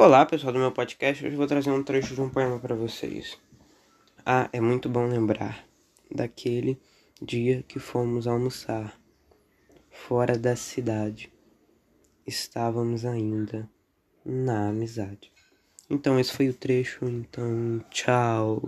Olá, pessoal do meu podcast. Hoje eu vou trazer um trecho de um poema para vocês. Ah, é muito bom lembrar daquele dia que fomos almoçar fora da cidade. Estávamos ainda na amizade. Então, esse foi o trecho. Então, tchau.